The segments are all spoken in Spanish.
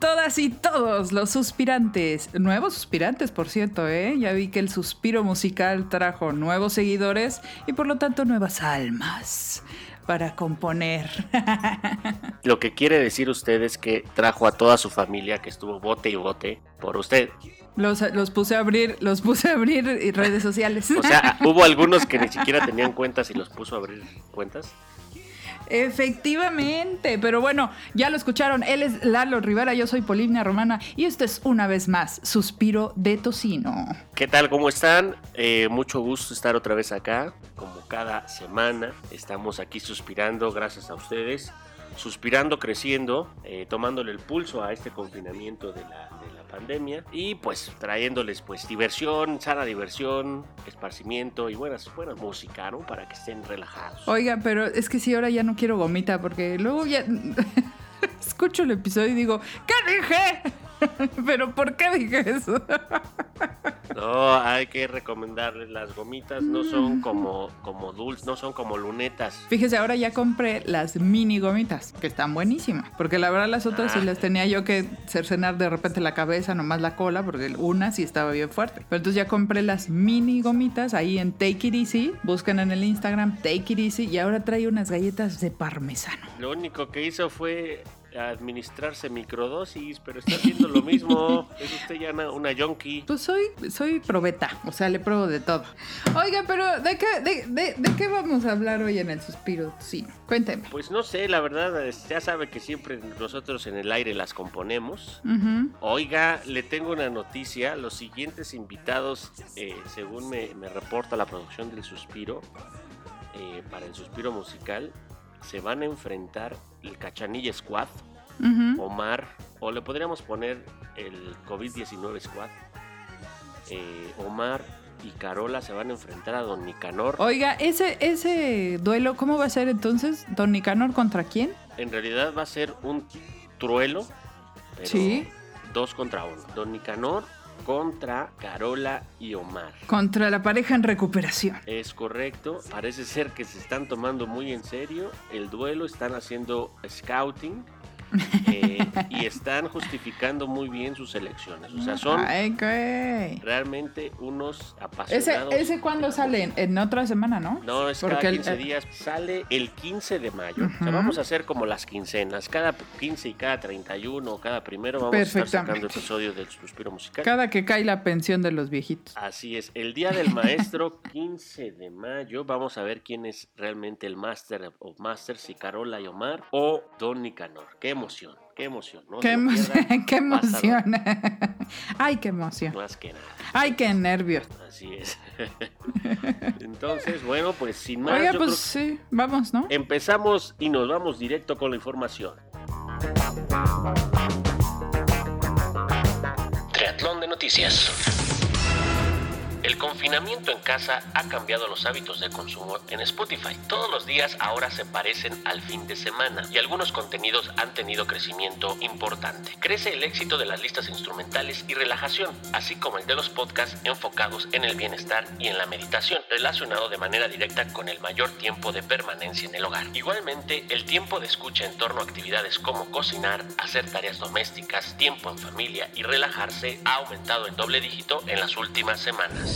todas y todos los suspirantes? Nuevos suspirantes, por cierto, ¿eh? Ya vi que el suspiro musical trajo nuevos seguidores y por lo tanto nuevas almas para componer. Lo que quiere decir usted es que trajo a toda su familia que estuvo bote y bote por usted. Los, los puse a abrir, los puse a abrir redes sociales. O sea, hubo algunos que ni siquiera tenían cuentas y los puso a abrir cuentas. Efectivamente, pero bueno, ya lo escucharon. Él es Lalo Rivera, yo soy Polimnia Romana y esto es una vez más Suspiro de Tocino. ¿Qué tal? ¿Cómo están? Eh, mucho gusto estar otra vez acá, como cada semana. Estamos aquí suspirando gracias a ustedes, suspirando, creciendo, eh, tomándole el pulso a este confinamiento de la pandemia y pues trayéndoles pues diversión, sana diversión, esparcimiento y buenas, buena música, ¿no? Para que estén relajados. Oiga, pero es que si ahora ya no quiero gomita porque luego ya escucho el episodio y digo, ¿qué dije? Pero ¿por qué dije eso? No, hay que recomendarles las gomitas, no son mm. como, como dulces, no son como lunetas. Fíjese, ahora ya compré las mini gomitas, que están buenísimas, porque la verdad las otras sí ah. las tenía yo que cercenar de repente la cabeza, nomás la cola, porque una sí estaba bien fuerte. Pero entonces ya compré las mini gomitas ahí en Take It Easy, buscan en el Instagram Take It Easy y ahora trae unas galletas de parmesano. Lo único que hizo fue administrarse microdosis, pero está haciendo lo mismo. es usted ya una, junkie. Pues soy, soy probeta, o sea, le pruebo de todo. Oiga, pero ¿de qué, de, qué vamos a hablar hoy en el suspiro? Sí, cuénteme. Pues no sé, la verdad, ya sabe que siempre nosotros en el aire las componemos. Oiga, le tengo una noticia. Los siguientes invitados, eh, según me, reporta la producción del suspiro, eh, para el suspiro musical, se van a enfrentar el Cachanilla Squad, Omar, o le podríamos poner el COVID-19 Squad. Eh, Omar y Carola se van a enfrentar a Don Nicanor. Oiga, ese, ese duelo, ¿cómo va a ser entonces? ¿Don Nicanor contra quién? En realidad va a ser un truelo, pero ¿Sí? dos contra uno. Don Nicanor contra Carola y Omar. Contra la pareja en recuperación. Es correcto, parece ser que se están tomando muy en serio el duelo, están haciendo scouting eh, y están justificando muy bien sus elecciones. O sea, son realmente unos apasionados. ¿Ese, ese cuándo sale? En otra semana, ¿no? No, es cada 15 días. Sale el 15 de mayo. O sea, vamos a hacer como las quincenas. Cada 15 y cada 31 o cada primero vamos a estar sacando episodios del Suspiro Musical. Cada que cae la pensión de los viejitos. Así es. El Día del Maestro, 15 de mayo, vamos a ver quién es realmente el Master of Masters, si Carola y Omar o Don Nicanor. ¿Qué emoción, qué emoción. ¿no? Qué, emoción, qué emoción. Ay, qué emoción. Más que nada. Ay, qué nervios. Así es. Entonces, bueno, pues sin más. Oiga, pues sí, vamos, ¿no? Empezamos y nos vamos directo con la información. Triatlón de noticias. El confinamiento en casa ha cambiado los hábitos de consumo en Spotify. Todos los días ahora se parecen al fin de semana y algunos contenidos han tenido crecimiento importante. Crece el éxito de las listas instrumentales y relajación, así como el de los podcasts enfocados en el bienestar y en la meditación, relacionado de manera directa con el mayor tiempo de permanencia en el hogar. Igualmente, el tiempo de escucha en torno a actividades como cocinar, hacer tareas domésticas, tiempo en familia y relajarse ha aumentado en doble dígito en las últimas semanas.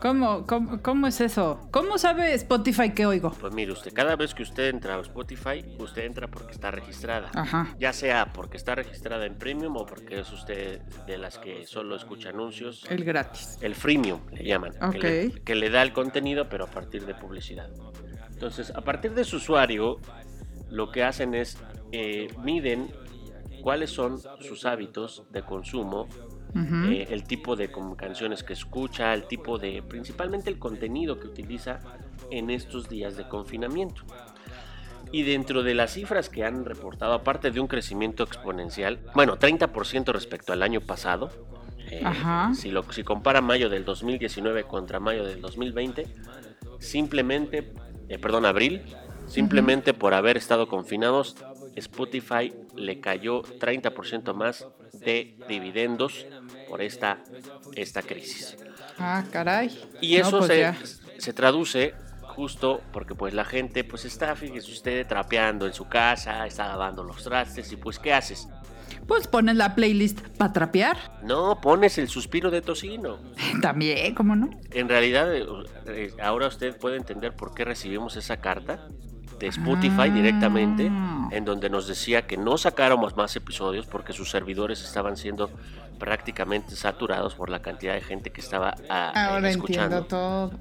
¿Cómo, cómo, cómo es eso? ¿Cómo sabe Spotify que oigo? Pues mire usted, cada vez que usted entra a Spotify, usted entra porque está registrada. Ajá. Ya sea porque está registrada en Premium o porque es usted de las que solo escucha anuncios. El gratis. El freemium le llaman. Ok. Que le, da el contenido, pero a partir de publicidad. Entonces, a partir de su usuario, lo que hacen es eh, miden cuáles son sus hábitos de consumo eh, el tipo de canciones que escucha, el tipo de, principalmente el contenido que utiliza en estos días de confinamiento. Y dentro de las cifras que han reportado, aparte de un crecimiento exponencial, bueno, 30% respecto al año pasado, eh, si, lo, si compara mayo del 2019 contra mayo del 2020, simplemente, eh, perdón, abril, simplemente por haber estado confinados, Spotify le cayó 30% más de dividendos por esta, esta crisis. Ah, caray. Y No, eso pues se, ya. se traduce justo porque pues la gente pues está, fíjese usted, trapeando en su casa, está lavando los trastes y pues ¿qué haces? Pues pones la playlist para trapear. No, pones el suspiro de tocino. También, ¿cómo no? En realidad, eh, eh, ahora usted puede entender por qué recibimos esa carta de Spotify Ah. directamente, en donde nos decía que no sacáramos más episodios porque sus servidores estaban siendo prácticamente saturados por la cantidad de gente que estaba ah, eh, Ahora escuchando. todo.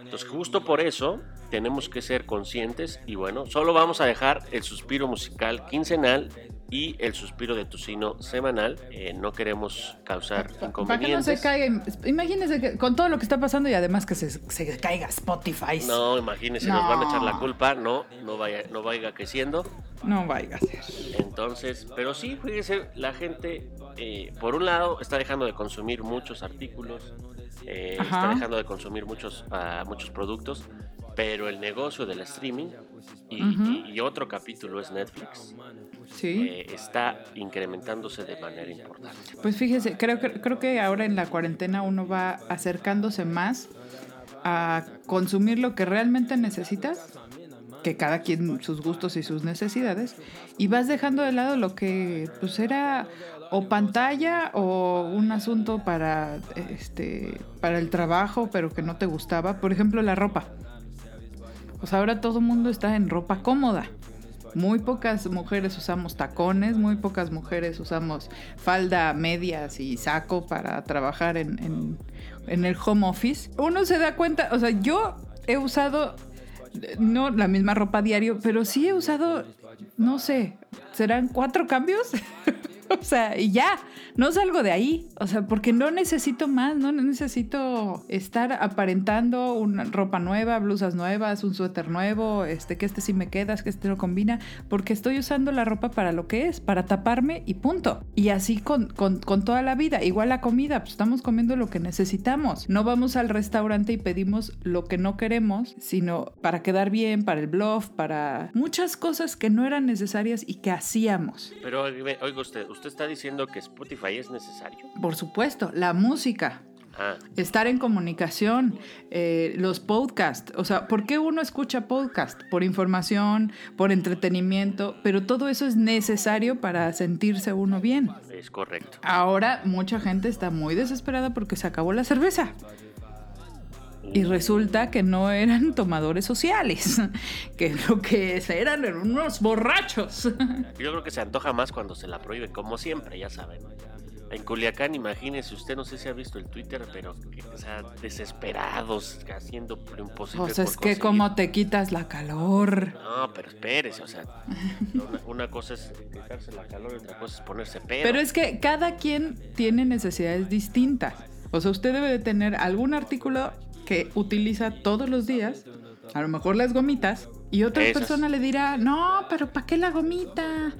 Entonces, justo por eso tenemos que ser conscientes y bueno, solo vamos a dejar el suspiro musical quincenal y el suspiro de tocino semanal. Eh, no queremos causar Para que no inconvenientes. se caiga. Imagínense que con todo lo que está pasando y además que se, se caiga Spotify. No, imagínense, nos van a echar la culpa. No, no vaya, no vaya creciendo. No vaya a ser. Entonces, pero sí, fíjese, la gente, eh, por un lado, está dejando de consumir muchos artículos, eh, está dejando de consumir muchos, ah, muchos productos, pero el negocio del streaming y- y otro capítulo es Netflix, Sí. eh, está incrementándose de manera importante. Pues fíjese, creo, que- creo que ahora en la cuarentena uno va acercándose más a consumir lo que realmente necesitas, que cada quien sus gustos y sus necesidades, y vas dejando de lado lo que pues era o pantalla o un asunto para este para el trabajo, pero que no te gustaba, por ejemplo, la ropa. Pues ahora todo el mundo está en ropa cómoda. Muy pocas mujeres usamos tacones, muy pocas mujeres usamos falda, medias y saco para trabajar en, en- el home office. Uno se da cuenta, o sea, yo he usado, no la misma ropa diario, pero sí he usado, no sé, ¿serán cuatro cambios? o sea, y ya, no salgo de ahí. O sea, porque no necesito más, no necesito estar aparentando una ropa nueva, blusas nuevas, un suéter nuevo, este, que este sí me quedas, que este no combina, porque estoy usando la ropa para lo que es, para taparme y punto. Y así con, con, con toda la vida. Igual la comida, pues estamos comiendo lo que necesitamos. No vamos al restaurante y pedimos lo que no queremos, sino para quedar bien, para el bluff, para muchas cosas que no eran necesarias y que hacíamos. Pero oiga oiga usted, usted está diciendo que Spotify es necesario. Por supuesto, la música, Ah, estar en comunicación, eh, los podcasts. O sea, ¿por qué uno escucha podcast? Por información, por entretenimiento, pero todo eso es necesario para sentirse uno bien. es correcto. Ahora mucha gente está muy desesperada porque se acabó la cerveza. Y resulta que no eran tomadores sociales, que lo que eran eran unos borrachos. Yo creo que se antoja más cuando se la prohíbe, como siempre, ya saben. En Culiacán, imagínese, usted no sé si ha visto el Twitter, pero que, o sea, desesperados, haciendo lo imposible. O sea, por es que cómo te quitas la calor. No, pero espérese, o sea, una, una cosa es quitarse la calor y otra cosa es ponerse pedo. Pero es que cada quien tiene necesidades distintas. O sea, usted debe de tener algún artículo que utiliza todos los días, a lo mejor las gomitas, y otra Esas. persona le dirá, no, pero ¿para qué la gomita?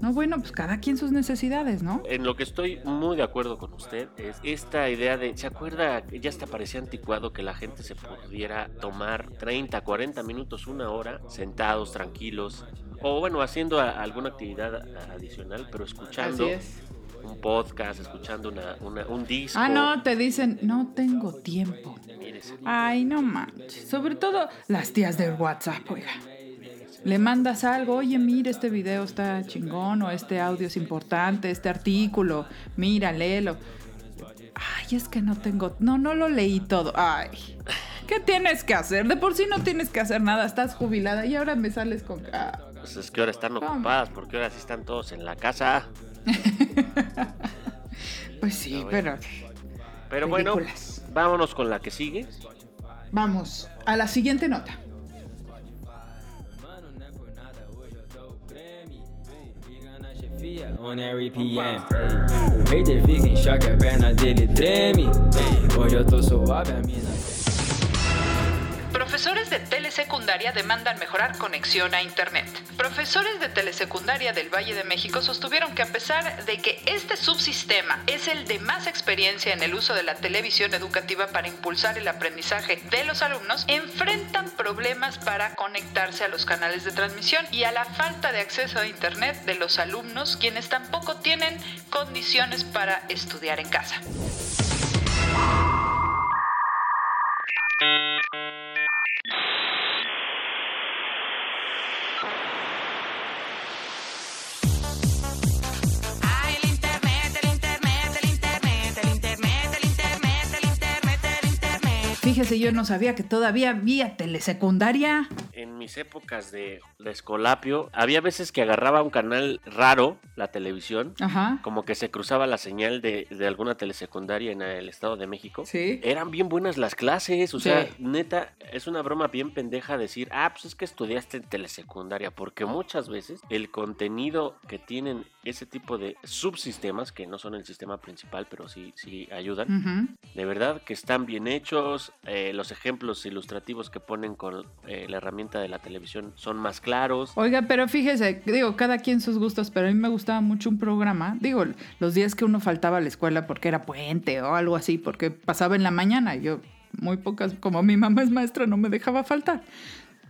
No, bueno, pues cada quien sus necesidades, ¿no? En lo que estoy muy de acuerdo con usted es esta idea de, ¿se acuerda? que Ya hasta parecía anticuado que la gente se pudiera tomar 30, 40 minutos, una hora, sentados, tranquilos, o bueno, haciendo alguna actividad adicional, pero escuchando Así es. Un podcast, escuchando una, una- un disco. Ah, no, te dicen, no tengo tiempo. Mírese. Ay, no manches. Sobre todo las tías del WhatsApp, oiga. Le mandas algo, oye, mira, este video está chingón, o este audio es importante, este artículo, mira, léelo. Ay, es que no tengo, no, no lo leí todo. Ay, ¿qué tienes que hacer? De por sí no tienes que hacer nada, estás jubilada y ahora me sales con... ah. Pues es que ahora están ocupadas, porque ahora sí están todos en la casa. Pues sí, No, pero Pero bueno, vámonos con la que sigue. vamos a la siguiente nota. On every PM. O hater fica em choque, a perna dele treme. Ei, Hoje eu tô suave, a mina. Profesores de telesecundaria demandan mejorar conexión a Internet. Profesores de telesecundaria del Valle de México sostuvieron que a pesar de que este subsistema es el de más experiencia en el uso de la televisión educativa para impulsar el aprendizaje de los alumnos, enfrentan problemas para conectarse a los canales de transmisión y a la falta de acceso a Internet de los alumnos, quienes tampoco tienen condiciones para estudiar en casa. Fíjese, yo no sabía que todavía había telesecundaria. En mis épocas de, de escolapio, había veces que agarraba un canal raro, la televisión, Ajá. como que se cruzaba la señal de, de alguna telesecundaria en el Estado de México. Sí. Eran bien buenas las clases, o Sí. sea, neta, es una broma bien pendeja decir, ah, pues es que estudiaste en telesecundaria, porque muchas veces el contenido que tienen ese tipo de subsistemas, que no son el sistema principal, pero sí, sí ayudan, de verdad que están bien hechos, eh, los ejemplos ilustrativos que ponen con eh, la herramienta de la televisión son más claros. Oiga, pero fíjese, digo, cada quien sus gustos, pero a mí me gustaba mucho un programa, digo, los días que uno faltaba a la escuela porque era puente o algo así, porque pasaba en la mañana, yo muy pocas, como mi mamá es maestra, no me dejaba faltar.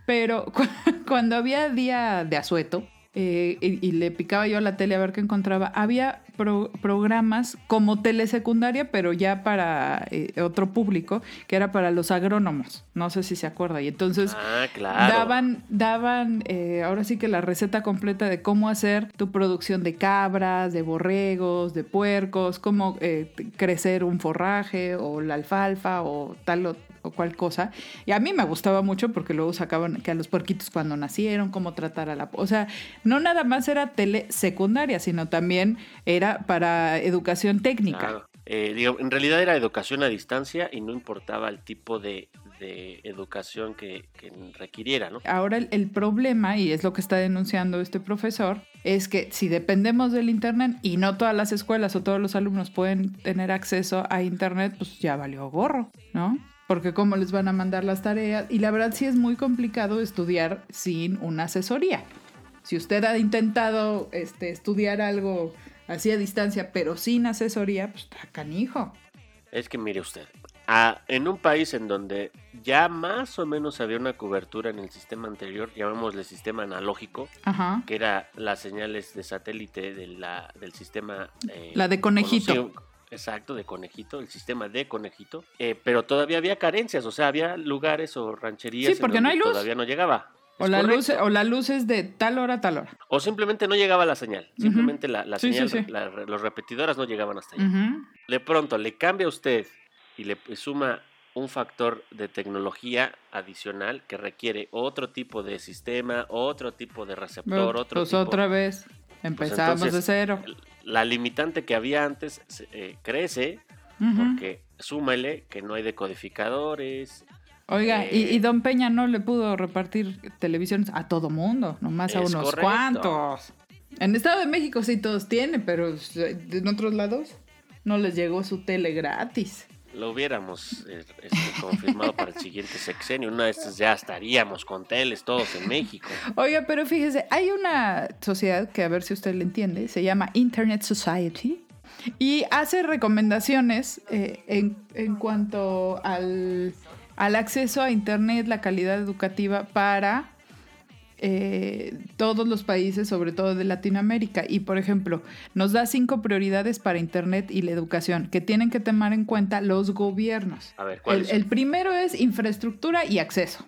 Pero cu- cuando había día de asueto eh, y, y le picaba yo a la tele a ver qué encontraba, había pro- programas como telesecundaria, pero ya para eh, otro público, que era para los agrónomos. No sé si se acuerda. Y entonces Ah, claro. daban, daban eh, ahora sí que la receta completa de cómo hacer tu producción de cabras, de borregos, de puercos, cómo eh, crecer un forraje o la alfalfa o tal o, o cual cosa. Y a mí me gustaba mucho porque luego sacaban que a los puerquitos cuando nacieron, cómo tratar a la... O sea, no nada más era tele secundaria, sino también era para educación técnica. Claro. Eh, digo, en realidad era educación a distancia y no importaba el tipo de, de educación que, que requiriera, ¿no? Ahora el, el problema, y es lo que está denunciando este profesor, es que si dependemos del Internet y no todas las escuelas o todos los alumnos pueden tener acceso a Internet, pues ya valió gorro, ¿no? Porque cómo les van a mandar las tareas. Y la verdad sí es muy complicado estudiar sin una asesoría. Si usted ha intentado este, estudiar algo así a distancia, pero sin asesoría, pues está canijo. Es que mire usted, a- en un país en donde ya más o menos había una cobertura en el sistema anterior, llamémosle sistema analógico, Ajá. que era las señales de satélite de la, del sistema... eh, La de conejito. conocido- Exacto, de conejito, el sistema de conejito. eh, pero todavía había carencias, o sea, había lugares o rancherías Sí, porque en no donde hay luz. todavía no llegaba. O la, luz, correcto. o la luz es de tal hora a tal hora. O simplemente no llegaba la señal. Simplemente la, la Sí, sí, señal, sí. la- los repetidores no llegaban hasta allá. De pronto le cambia a usted y le suma un factor de tecnología adicional que requiere otro tipo de sistema, otro tipo de receptor, Pues, otro pues tipo. otra vez empezamos entonces, de cero. La limitante que había antes eh, crece porque súmale que no hay decodificadores. Oiga, y, eh, y Don Peña no le pudo repartir televisiones a todo mundo, nomás a unos correcto. cuantos. En Estado de México sí todos tienen, pero eh, en otros lados no les llegó su tele gratis. Lo hubiéramos eh, este, confirmado para el siguiente sexenio. Una de estas ya estaríamos con teles todos en México. Oiga, pero fíjese, hay una sociedad que a ver si usted le entiende, se llama Internet Society y hace recomendaciones eh, en, en cuanto al, al acceso a Internet, la calidad educativa para eh, todos los países, sobre todo de Latinoamérica. Y, por ejemplo, nos da cinco prioridades para Internet y la educación que tienen que tomar en cuenta los gobiernos. A ver, El, ¿cuál es? el primero es infraestructura y acceso,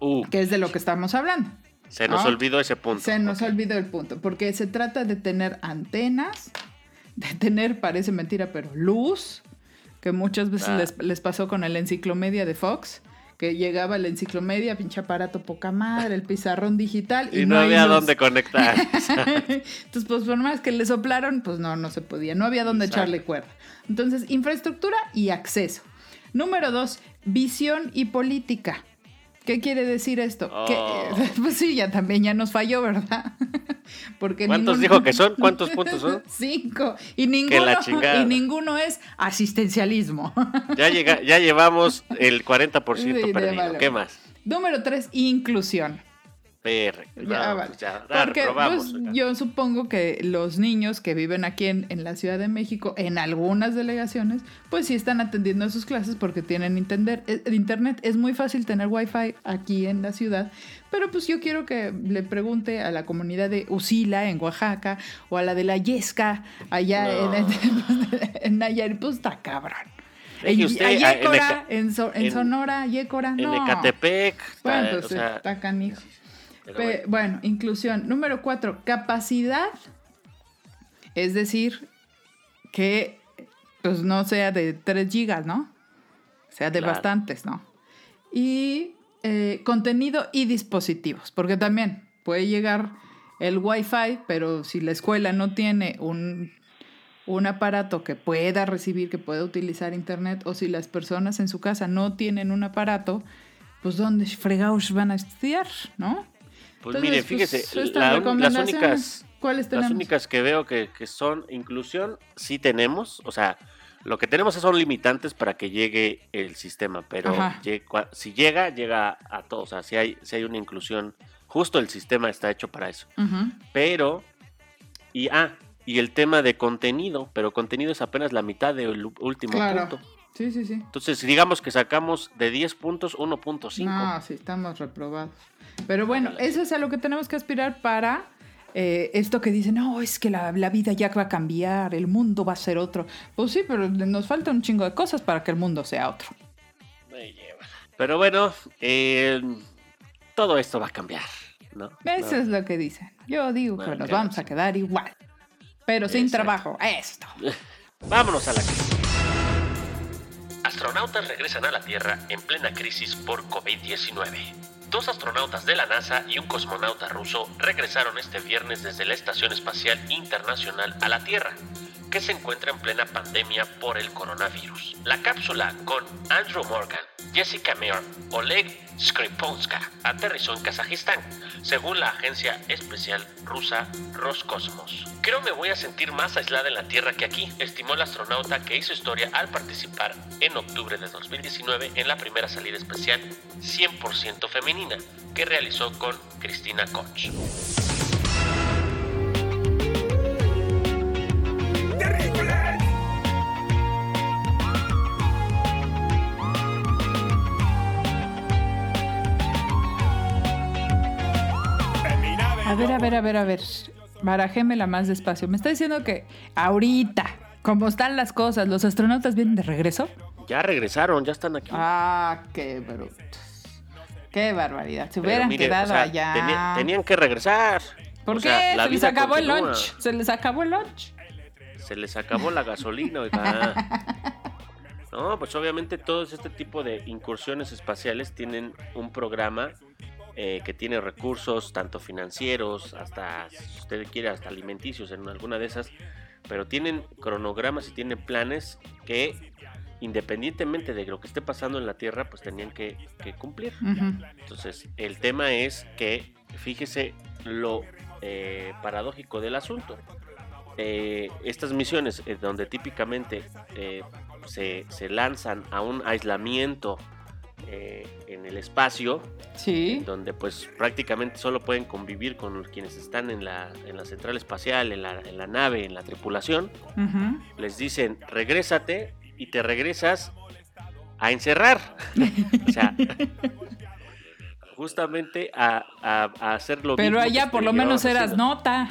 Uh, que es de lo que estamos hablando. se nos Ah, olvidó ese punto. Se nos Ok. olvidó el punto, porque se trata de tener antenas, de tener, parece mentira, pero luz, que muchas veces Ah. les, les pasó con el enciclomedia de Fox, que llegaba la enciclomedia, pinche aparato poca madre, el pizarrón digital. Y, Y no había dónde conectar. Entonces, pues por más que le soplaron, pues no, no se podía, no había dónde Exacto. echarle cuerda. Entonces, infraestructura y acceso. Número dos, visión y política. ¿Qué quiere decir esto? Que, Oh. pues sí, ya también ya nos falló, ¿verdad? Porque ¿Cuántos ninguno- dijo que son? ¿Cuántos puntos son? Cinco. Y ninguno, y ninguno es asistencialismo. Ya, llega, ya llevamos el 40% Sí, perdido. ¿Qué más? Número tres, inclusión. PR. Ya, vale. pues ya, Porque pues, yo supongo que los niños que viven aquí en, en la Ciudad de México, en algunas delegaciones, pues sí están atendiendo a sus clases porque tienen internet. eh, internet. Es muy fácil tener wifi aquí en la ciudad, pero pues yo quiero que le pregunte a la comunidad de Usila en Oaxaca o a la de la Yesca allá No. en, en Nayarit, pues está cabrón. En, usted, a en Yécora, en, en en- Sonora, Yécora, En no. Ecatepec. Bueno, pues o sea, está canijo. Pero Pe- bueno. bueno. inclusión. Número cuatro, capacidad. Es decir, que pues no sea de 3 gigas, ¿no? Sea de Claro. bastantes, ¿no? Y eh, contenido y dispositivos, porque también puede llegar el Wi-Fi, pero si la escuela no tiene un, un aparato que pueda recibir, que pueda utilizar Internet, o si las personas en su casa no tienen un aparato, pues ¿dónde fregados van a estudiar, no? Pues Entonces, mire, pues, fíjese, estas la las únicas, ¿Cuáles las únicas que veo que, que son inclusión, sí tenemos, o sea, lo que tenemos son limitantes para que llegue el sistema, pero si llega, llega a todos, o sea, si hay, si hay una inclusión, justo el sistema está hecho para eso. Pero, y ah, y el tema de contenido, pero contenido es apenas la mitad del último Claro. punto. Sí, sí, sí. Entonces, digamos que sacamos de 10 puntos 1.5. No, sí, estamos reprobados. Pero bueno, eso es a lo que tenemos que aspirar para eh, esto que dicen, no, es que la, la vida ya va a cambiar, el mundo va a ser otro. Pues sí, pero nos falta un chingo de cosas para que el mundo sea otro. Me lleva. Pero bueno, eh, todo esto va a cambiar, ¿no? Eso No. es lo que dicen. Yo digo que nos vamos a quedar igual. Pero sin trabajo. Esto. Vámonos a la crisis. Astronautas regresan a la Tierra en plena crisis por COVID-19. Dos astronautas de la NASA y un cosmonauta ruso regresaron este viernes desde la Estación Espacial Internacional a la Tierra, que se encuentra en plena pandemia por el coronavirus. La cápsula con Andrew Morgan, Jessica Meir, Oleg Skripolska aterrizó en Kazajistán, según la agencia especial rusa Roscosmos. Creo me voy a sentir más aislada en la Tierra que aquí, estimó el astronauta que hizo historia al participar en octubre de 2019 en la primera salida especial 100% femenina que realizó con Cristina Koch. Ver, a ver, a ver, a ver. Barajémela más despacio. Me está diciendo que ahorita, como están las cosas, los astronautas vienen de regreso. Ya regresaron, ya están aquí. Ah, qué brutos. Qué barbaridad. Se hubieran mire, o quedado sea, allá. tenían que regresar. ¿Por O qué? sea, la Se les acabó el lunch. Se les acabó el lunch. Se les acabó la gasolina, oiga. No, pues obviamente todos este tipo de incursiones espaciales tienen un programa eh, que tiene recursos tanto financieros, hasta, si usted quiere, hasta alimenticios en alguna de esas, pero tienen cronogramas y tienen planes que independientemente de lo que esté pasando en la Tierra, pues tenían que, que cumplir. Entonces, el tema es que, fíjese lo eh, paradójico del asunto. Eh, estas misiones, eh, donde típicamente se, se lanzan a un aislamiento en el espacio, Sí. donde pues prácticamente solo pueden convivir con quienes están en la, en la central espacial, en la, en la nave, en la tripulación, les dicen, regrésate y te regresas a encerrar. o sea, justamente a, a, a hacer lo Pero mismo allá por lo menos eras haciendo. nota.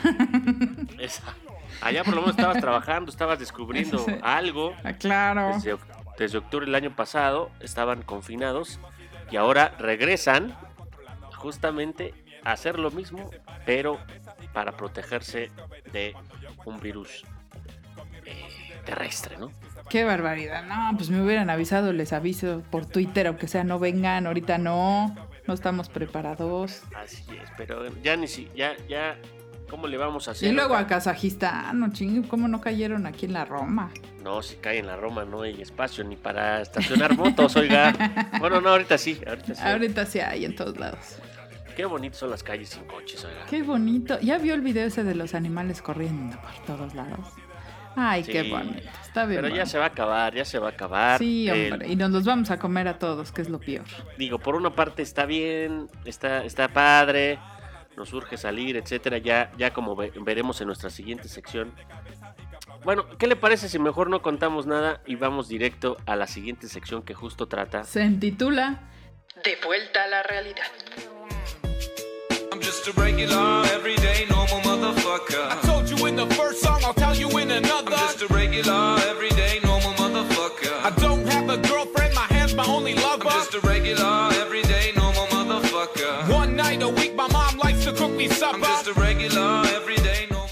Esa- Allá por lo menos estabas trabajando, estabas descubriendo algo. Ah, claro. Desde, desde octubre del año pasado estaban confinados y ahora regresan justamente a hacer lo mismo, pero para protegerse de un virus eh, terrestre, ¿no? Qué barbaridad. No, pues me hubieran avisado, les aviso por Twitter, aunque sea no vengan, ahorita no. No estamos preparados. Así es, pero ya ni si, ya, ya, ¿cómo le vamos a hacer? Y luego a Kazajistán, no chingue, ¿cómo no cayeron aquí en la Roma? No, si cae en la Roma no hay espacio ni para estacionar motos, oiga. Bueno, no, ahorita sí, ahorita sí. Ahorita sí hay en todos lados. Qué bonitas son las calles sin coches, oiga. Qué bonito. ¿Ya vio el video ese de los animales corriendo por todos lados? Ay, qué bonito. Está bien. Pero ya se va a acabar, ya se va a acabar. Sí, El- hombre. Y nos los vamos a comer a todos, que es lo peor. digo, por una parte está bien, está, está padre, nos urge salir, etcétera, ya, ya como veremos en nuestra siguiente sección. Bueno, ¿qué le parece si mejor no contamos nada y vamos directo a la siguiente sección que justo trata? Se intitula De vuelta a la realidad.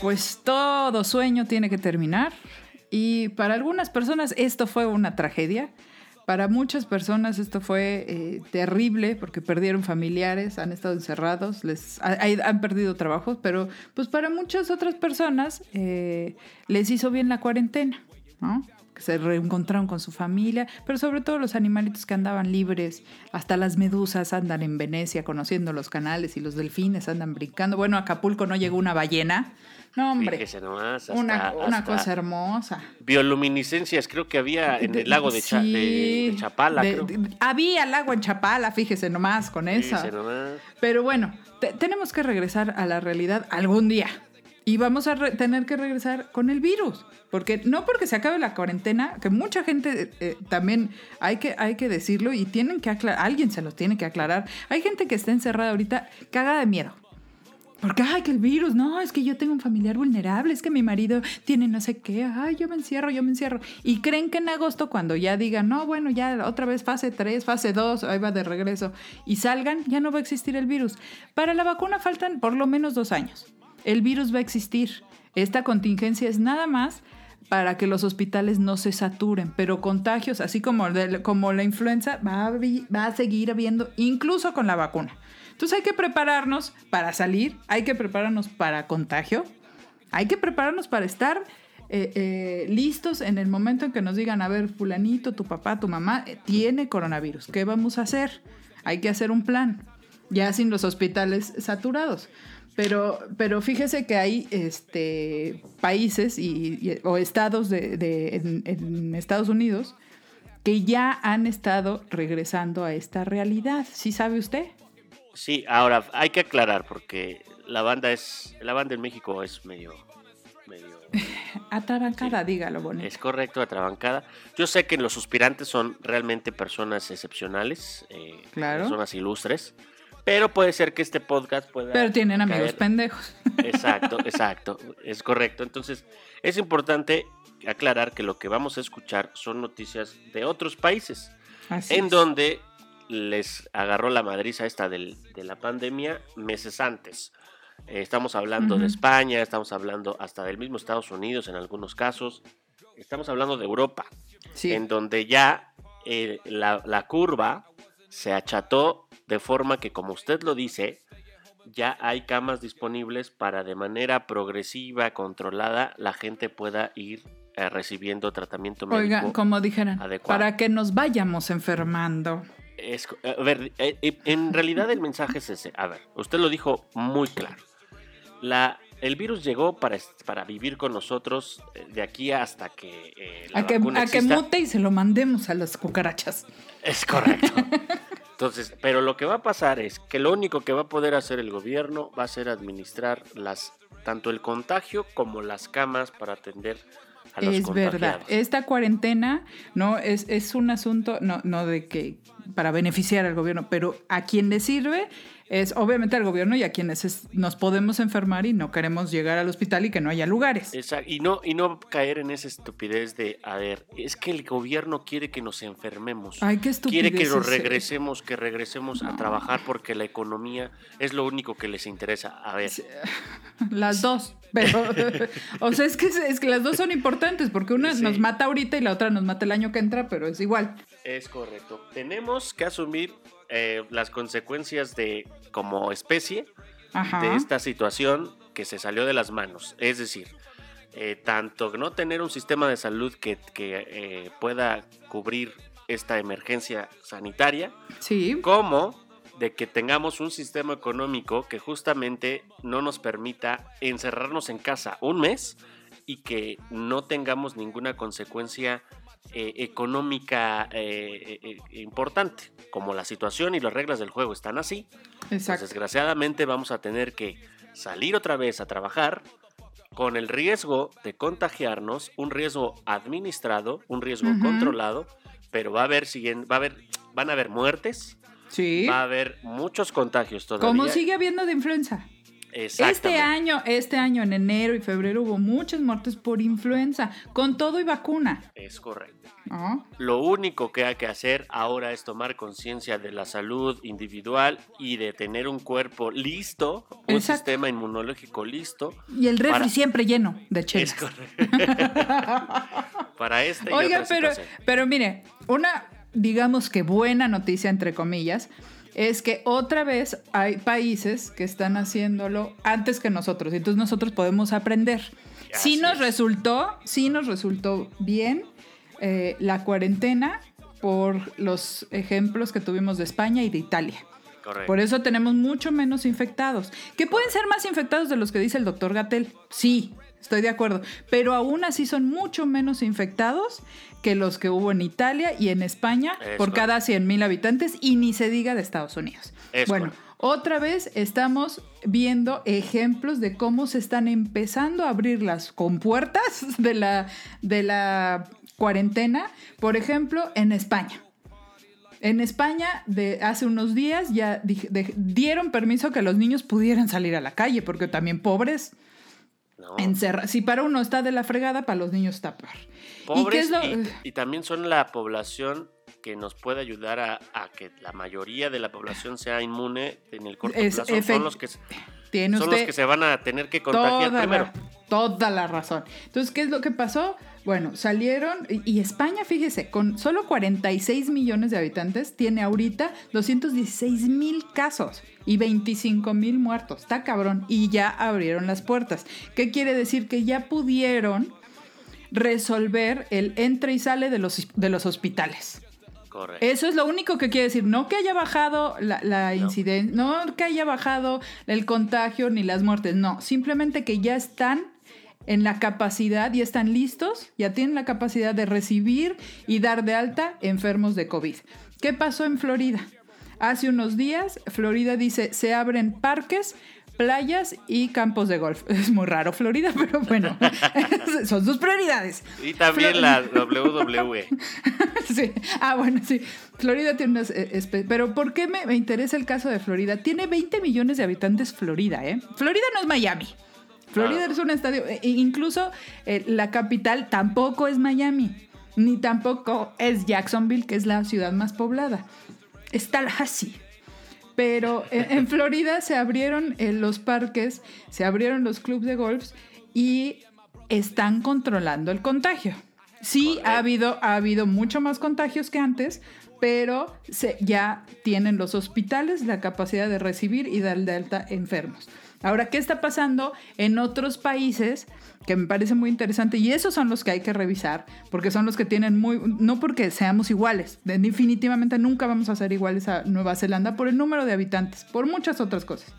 Pues todo sueño tiene que terminar y para algunas personas esto fue una tragedia. Para muchas personas esto fue eh, terrible porque perdieron familiares, han estado encerrados, les han perdido trabajos, pero pues para muchas otras personas eh, les hizo bien la cuarentena, ¿no? Se reencontraron con su familia, pero sobre todo los animalitos que andaban libres, hasta las medusas andan en Venecia conociendo los canales y los delfines andan brincando. Bueno, a Acapulco no llegó una ballena. No, hombre. una, cosa hermosa. Bioluminiscencias, creo que había en el lago de, Chapala. había lago en Chapala, fíjese nomás con eso. Pero bueno, tenemos que regresar a la realidad algún día. Y vamos a tener que regresar con el virus. Porque no porque se acabe la cuarentena, que mucha gente eh, también hay que, hay que decirlo y tienen que aclarar, alguien se los tiene que aclarar. Hay gente que está encerrada ahorita cagada de miedo. Porque, ay, que el virus, no, es que yo tengo un familiar vulnerable, es que mi marido tiene no sé qué, ay, yo me encierro, yo me encierro. Y creen que en agosto, cuando ya digan, no, bueno, ya otra vez fase 3, fase 2, ahí va de regreso, y salgan, ya no va a existir el virus. Para la vacuna faltan por lo menos dos años el virus va a existir. Esta contingencia es nada más para que los hospitales no se saturen, pero contagios, así como, la influenza, va a, va a seguir habiendo, incluso con la vacuna. Entonces hay que prepararnos para salir, hay que prepararnos para contagio, hay que prepararnos para estar eh, eh, listos en el momento en que nos digan, a ver, fulanito, tu papá, tu mamá, eh, tiene coronavirus, ¿qué vamos a hacer? Hay que hacer un plan, ya sin los hospitales saturados. Pero, pero fíjese que hay este, países y, o estados de, en, Estados Unidos que ya han estado regresando a esta realidad. ¿Sí sabe usted? Sí, ahora hay que aclarar porque la banda es la banda en México es medio medio atrabancada, dígalo bonito. Es correcto, atrabancada. Yo sé que los suspirantes son realmente personas excepcionales, eh, personas ilustres. Pero puede ser que este podcast pueda. Pero tienen amigos pendejos. Exacto, exacto. Es correcto. Entonces, es importante aclarar que lo que vamos a escuchar son noticias de otros países. en donde les agarró la madriza esta de la pandemia meses antes. Eh, estamos hablando de España, estamos hablando hasta del mismo Estados Unidos en algunos casos. Estamos hablando de Europa, en donde ya eh, la, la curva se acható de forma que, como usted lo dice, ya hay camas disponibles para de manera progresiva, controlada, la gente pueda ir eh, recibiendo tratamiento médico. Oiga, como dijeran, para que nos vayamos enfermando. Es, a ver, eh, eh, en realidad el mensaje es ese. A ver, usted lo dijo muy claro. La, el virus llegó para, para vivir con nosotros de aquí hasta que a que, a que mute y se lo mandemos a las cucarachas. Es correcto. Entonces, pero lo que va a pasar es que lo único que va a poder hacer el gobierno va a ser administrar las tanto el contagio como las camas para atender a los Es verdad. Esta cuarentena no es, es un asunto no, no de que para beneficiar al gobierno, pero a quien le sirve es obviamente al gobierno y a quienes nos podemos enfermar y no queremos llegar al hospital y que no haya lugares. Exacto. Y no, y no caer en esa estupidez de, a ver, es que el gobierno quiere que nos enfermemos. Ay, qué estupidez. Quiere que nos regresemos, que regresemos a trabajar porque la economía es lo único que les interesa. A ver. Las dos. Pero, o sea, es que, es que las dos son importantes porque una nos mata ahorita y la otra nos mata el año que entra, pero es igual. Es correcto. Tenemos que asumir eh, las consecuencias de como especie de esta situación que se salió de las manos. Es decir, eh, tanto no tener un sistema de salud que, eh, pueda cubrir esta emergencia sanitaria, sí. como de que tengamos un sistema económico que justamente no nos permita encerrarnos en casa un mes y que no tengamos ninguna consecuencia eh, económica eh, eh, importante. Como la situación y las reglas del juego están así, pues desgraciadamente vamos a tener que salir otra vez a trabajar con el riesgo de contagiarnos, un riesgo administrado, un riesgo controlado, pero va a haber, va a haber, van a haber muertes, sí. va a haber muchos contagios todavía. Como sigue habiendo de influenza. Este año, este año en enero y febrero hubo muchas muertes por influenza, con todo y vacuna. Es correcto. Lo único que hay que hacer ahora es tomar conciencia de la salud individual y de tener un cuerpo listo, un sistema inmunológico listo. Y el refri siempre lleno de chelas. Es correcto. para este. Oiga, pero, pero mire, una, digamos que buena noticia entre comillas es que otra vez hay países que están haciéndolo antes que nosotros, entonces nosotros podemos aprender. sí nos resultó, sí nos resultó bien eh, la cuarentena por los ejemplos que tuvimos de España y de Italia. Por eso tenemos mucho menos infectados. Que pueden ser más infectados de los que dice el doctor Gatel. Sí, estoy de acuerdo. Pero aún así son mucho menos infectados que los que hubo en Italia y en España por cada 100 mil habitantes y ni se diga de Estados Unidos. bueno, otra vez estamos viendo ejemplos de cómo se están empezando a abrir las compuertas de la, de la cuarentena, por ejemplo, en España. En España, de hace unos días, ya dieron permiso que los niños pudieran salir a la calle, porque también pobres. Si para uno está de la fregada, para los niños está peor. Pobres ¿Y, también son la población que nos puede ayudar a, que la mayoría de la población sea inmune en el corto plazo. Son los que son los que se van a tener que contagiar primero. toda la razón. Entonces, ¿qué es lo que pasó? Bueno, salieron y España, fíjese, con solo 46 millones de habitantes, tiene ahorita 216 mil casos y 25 mil muertos. Está cabrón. Y ya abrieron las puertas. ¿Qué quiere decir? Que ya pudieron resolver el entre y sale de los, de los hospitales. Correcto. Eso es lo único que quiere decir. No que haya bajado la, la incidencia, no que haya bajado el contagio ni las muertes. No, simplemente que ya están en la capacidad y están listos, ya tienen la capacidad de recibir y dar de alta enfermos de COVID. ¿Qué pasó en Florida? Hace unos días, Florida dice, se abren parques, playas y campos de golf. Es muy raro Florida, pero bueno, son sus prioridades. Y también la WWE. sí, ah, bueno, sí. Florida tiene unas... Eh, pero ¿por qué me, me interesa el caso de Florida? Tiene 20 millones de habitantes Florida, ¿eh? Florida no es Miami. Florida es un estadio, e, e incluso eh, la capital tampoco es Miami, ni tampoco es Jacksonville, que es la ciudad más poblada. Es Tallahassee. Pero eh, en Florida se abrieron eh, los parques, se abrieron los clubes de golf y están controlando el contagio. Sí, ha habido, ha habido mucho más contagios que antes, pero se, ya tienen los hospitales la capacidad de recibir y dar de alta enfermos. Ahora, ¿qué está pasando en otros países? Que me parece muy interesante y esos son los que hay que revisar, porque son los que tienen muy, no porque seamos iguales, definitivamente nunca vamos a ser iguales a Nueva Zelanda por el número de habitantes, por muchas otras cosas.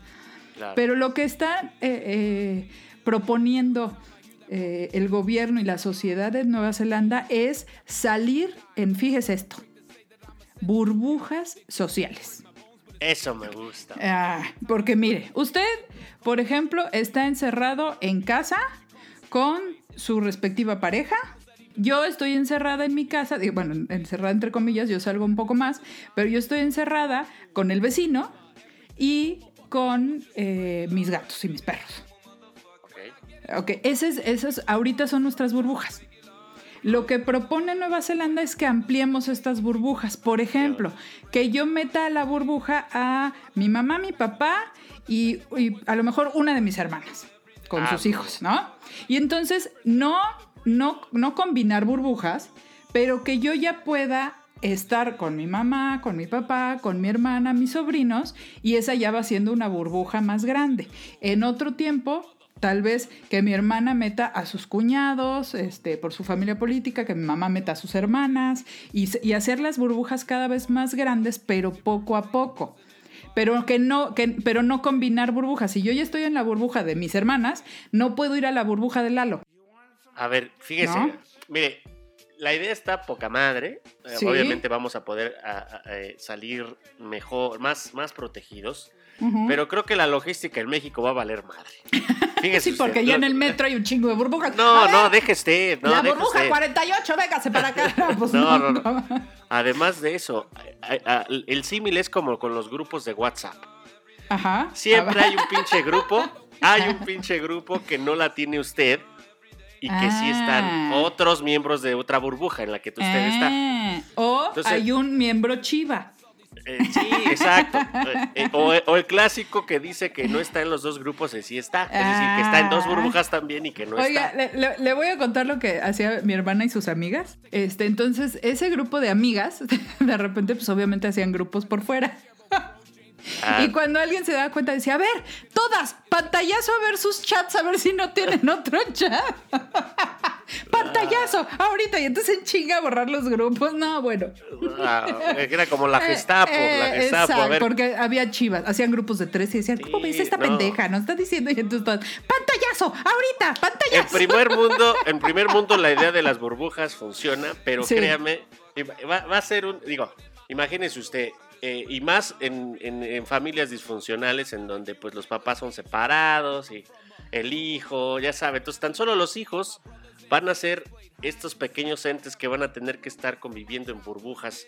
Pero lo que está eh, eh, proponiendo eh, el gobierno y la sociedad de Nueva Zelanda es salir en, fíjese esto, burbujas sociales. Eso me gusta. Ah, porque mire, usted, por ejemplo, está encerrado en casa con su respectiva pareja. Yo estoy encerrada en mi casa, bueno, encerrada entre comillas, yo salgo un poco más, pero yo estoy encerrada con el vecino y con eh, mis gatos y mis perros. Ok, okay. Esas, esas ahorita son nuestras burbujas. Lo que propone Nueva Zelanda es que ampliemos estas burbujas. Por ejemplo, que yo meta a la burbuja a mi mamá, mi papá y, a lo mejor una de mis hermanas con ah, sus hijos, ¿no? Y entonces no, no, no combinar burbujas, pero que yo ya pueda estar con mi mamá, con mi papá, con mi hermana, mis sobrinos, y esa ya va siendo una burbuja más grande. En otro tiempo Tal vez que mi hermana meta a sus cuñados, este, por su familia política, que mi mamá meta a sus hermanas y, y hacer las burbujas cada vez más grandes, pero poco a poco pero que no, que, pero no combinar burbujas. Si yo ya estoy en la burbuja de mis hermanas, no puedo ir a la burbuja de Lalo. A ver, fíjese. ¿No? Mire, la idea está poca madre. Eh, Sí. Obviamente vamos a poder a- a- eh, salir mejor, más, más protegidos. Pero creo que la logística en México va a valer madre. Fíjese Sí, porque usted, ya lo- en el metro hay un chingo de burbujas. No, ver, no, deje usted. No, la burbuja usted. 48, véngase para acá. Pues No, no, no. Además de eso, el símil es como con los grupos de WhatsApp. Ajá. Siempre hay un pinche grupo, hay un pinche grupo que no la tiene usted y que sí están Ah. otros miembros de otra burbuja en la que usted está. Ah, O Entonces- hay un miembro chiva. Eh, sí, exacto. Eh, eh, o, o el clásico que dice que no está en los dos grupos y sí está. Es decir, que está en dos burbujas también y que no Oiga, está. le, le- le voy a contar lo que hacía mi hermana y sus amigas. Este, entonces, ese grupo de amigas, de repente, pues obviamente hacían grupos por fuera. Ah, Y cuando alguien se daba cuenta, decía, a ver, todas, pantallazo a ver sus chats, a ver si no tienen otro chat. pantallazo, ahorita. Y entonces en chinga a borrar los grupos. No, bueno. ah, era como la Eh, Gestapo, eh, la Gestapo. exacto, a ver, porque había chivas, hacían grupos de tres y decían, ¿cómo Sí, ves esta no. pendeja? Nos está diciendo y entonces todas, pantallazo, ahorita, En pantallazo. primer mundo, en primer mundo la idea de las burbujas funciona, pero Sí. créame, va, va a ser un, digo, imagínese usted, eh, y más en, en- en familias disfuncionales en donde pues los papás son separados y el hijo, ya sabe, entonces tan solo los hijos van a ser estos pequeños entes que van a tener que estar conviviendo en burbujas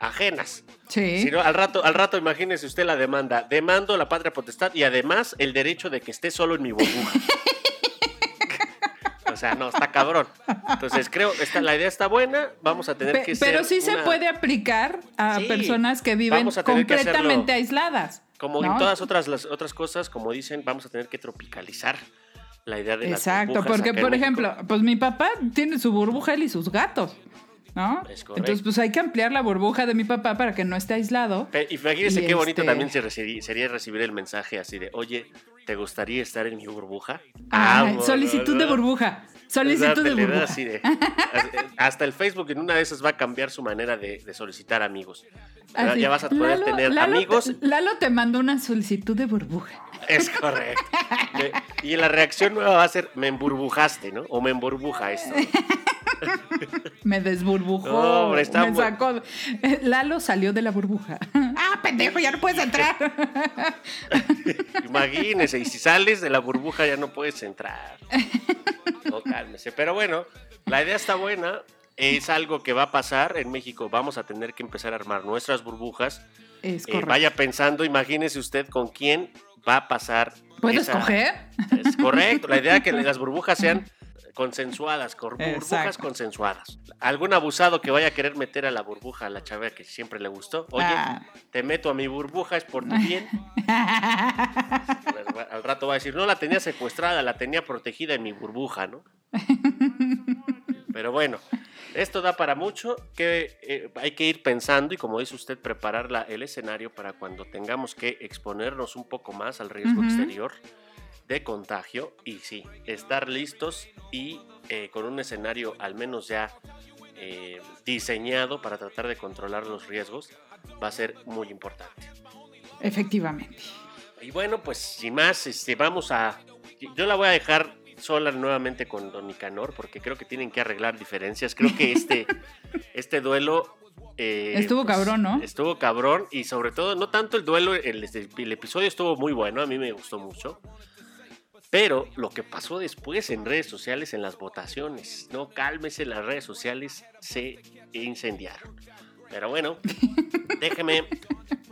ajenas. Sí. Si no, al rato, al rato imagínese usted la demanda. Demando la patria potestad y además el derecho de que esté solo en mi burbuja. o sea, no, está cabrón. Entonces creo, esta, la idea está buena, vamos a tener Pe- que ser pero sí se una- puede aplicar a Sí, personas que viven que completamente aisladas. Como ¿no? en todas otras, las otras cosas, como dicen, vamos a tener que tropicalizar la idea de las Exacto, porque por México. ejemplo, pues mi papá tiene su burbuja él y sus gatos, ¿no? Entonces, pues hay que ampliar la burbuja de mi papá para que no esté aislado. Pe- Y fíjese Y qué bonito este- también sería recibir el mensaje así de, oye, ¿te gustaría estar en mi burbuja? Ah, solicitud de burbuja. Solicitud de burbuja. así de- hasta el Facebook en una de esas va a cambiar su manera de, de solicitar amigos. Ya- Así, ya vas a poder Lalo- tener Lalo amigos. te- Lalo te mandó una solicitud de burbuja. Es correcto. Me- y la reacción nueva va a ser, me emburbujaste, ¿no? O me emburbuja esto. Me desburbujó. No, hombre, está me sacó. Eh, Lalo salió de la burbuja. ah, pendejo, ya no puedes entrar. Imagínese, y si sales de la burbuja ya no puedes entrar. Cálmese. Pero bueno, la idea está buena. Es algo que va a pasar en México. Vamos a tener que empezar a armar nuestras burbujas. es Eh, vaya pensando, imagínese usted con quién va a pasar. ¿Puedes esa- escoger? Es correcto. La idea es que las burbujas sean consensuadas, con burbujas consensuadas. Algún abusado que vaya a querer meter a la burbuja a la chava que siempre le gustó. Oye, Ah. te meto a mi burbuja, es por tu bien. Al- rato va a decir, no la tenía secuestrada, la tenía protegida en mi burbuja, ¿no? Pero bueno, esto da para mucho, que eh, hay que ir pensando y como dice usted, preparar la- el escenario para cuando tengamos que exponernos un poco más al riesgo exterior de contagio y sí, estar listos y eh, con un escenario al menos ya eh, diseñado para tratar de controlar los riesgos va a ser muy importante. Efectivamente. Y bueno, pues sin más, este, vamos a... Yo la voy a dejar sola nuevamente con Don Nicanor porque creo que tienen que arreglar diferencias. Creo que este, este duelo... eh, Estuvo cabrón, ¿no? Estuvo cabrón y sobre todo, no tanto el duelo, el, el episodio estuvo muy bueno, a mí me gustó mucho. Pero lo que pasó después en redes sociales, en las votaciones, no cálmese, las redes sociales se incendiaron. Pero bueno, déjeme,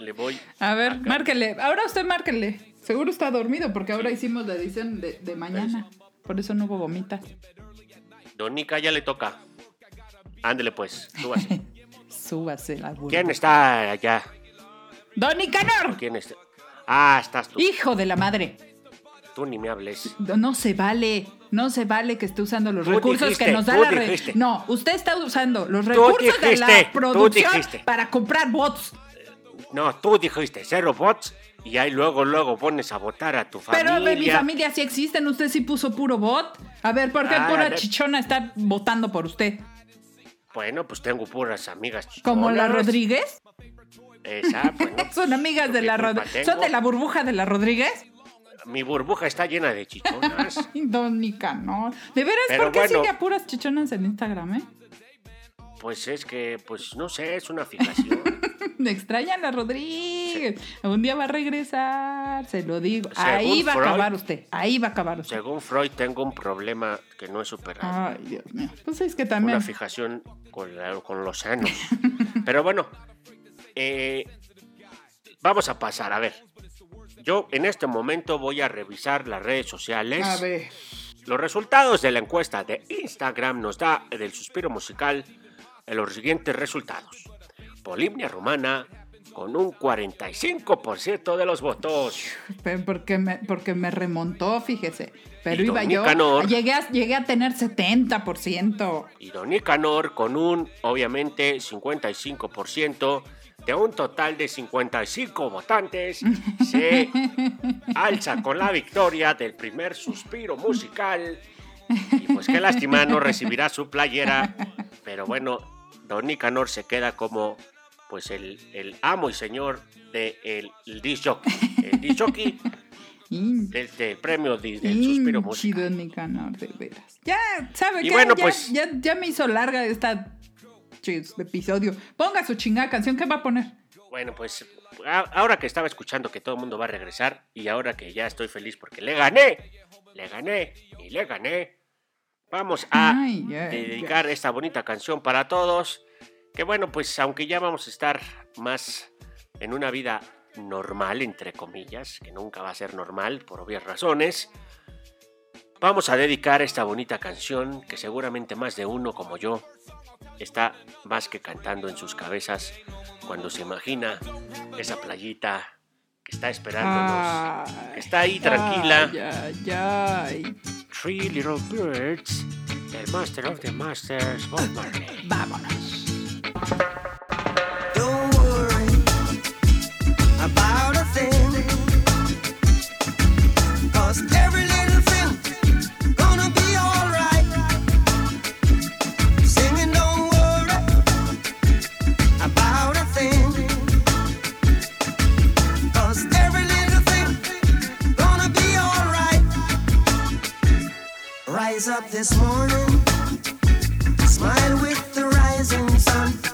le voy. A ver, acá. márquele. Ahora usted márquele. Seguro está dormido porque ahora hicimos la edición de, de mañana. Por eso no hubo gomitas. Don Nica ya le toca. Ándele pues, súbase. Súbase la burbuja. ¿Quién está allá? ¡Don Nicanor! ¿Quién está? Ah, estás tú. ¡Hijo de la madre! Tú ni me hables. No se vale, no se vale que esté usando los Tú recursos dijiste, que nos da la red. No, usted está usando los recursos de la producción para comprar bots. No, tú dijiste cero bots y ahí luego, luego pones a votar a tu familia. Pero de mi familia sí existen, usted sí puso puro bot. A ver, ¿por qué Ah, pura chichona está votando por usted? Bueno, pues tengo puras amigas ¿Como la chichonas. Rodríguez? Esa, bueno. ¿Son amigas ¿yo de la Rodríguez? ¿Son de la burbuja de la Rodríguez? Mi burbuja está llena de chichonas. Don Nicanor. De veras, Pero ¿por qué bueno. sigue a puras chichonas en Instagram, eh? Pues es que, pues no sé, es una fijación. Me extraña la Rodríguez. Un día va a regresar, se lo digo. Ahí va a acabar usted. Ahí va a acabar usted. Según Freud, tengo un problema que no he superado. Ay, Dios mío. Pues es que también. Una fijación con, la- con los sanos. Pero bueno, eh, vamos a pasar, a ver. Yo en este momento voy a revisar las redes sociales. A ver. Los resultados de la encuesta de Instagram nos da del suspiro musical en los siguientes resultados. Polimnia Romana con un 45% de los votos. Porque me, porque me remontó, fíjese. Pero Y iba yo. Nicanor. Llegué a, llegué a tener 70%. Y Don Nicanor con un, obviamente, 55% de un total de 55 votantes, se alza con la victoria del primer suspiro musical. Y pues qué lástima, no recibirá su playera. Pero bueno, Don Nicanor se queda como pues el, el amo y señor del de el disc jockey. El disc jockey del, del premio del suspiro musical. Chido Nicanor, de veras. Ya, ¿sabe Y qué? bueno, ya, pues- ya, ya me hizo larga esta episodio. Ponga su chingada canción. ¿Qué va a poner? Bueno, pues ahora que estaba escuchando que todo el mundo va a regresar y ahora que ya estoy feliz porque le gané, le gané y le gané, vamos a Ay, ay, dedicar esta bonita canción para todos. Que bueno, pues aunque ya vamos a estar más en una vida normal, entre comillas, que nunca va a ser normal por obvias razones, vamos a dedicar esta bonita canción que seguramente más de uno como yo está más que cantando en sus cabezas cuando se imagina esa playita que está esperándonos, Ay, que está ahí tranquila. Ay, ay, ay. Three Little Birds, el Master of the Masters, Bob Marley. Vámonos. Rise up this morning, smile with the rising sun.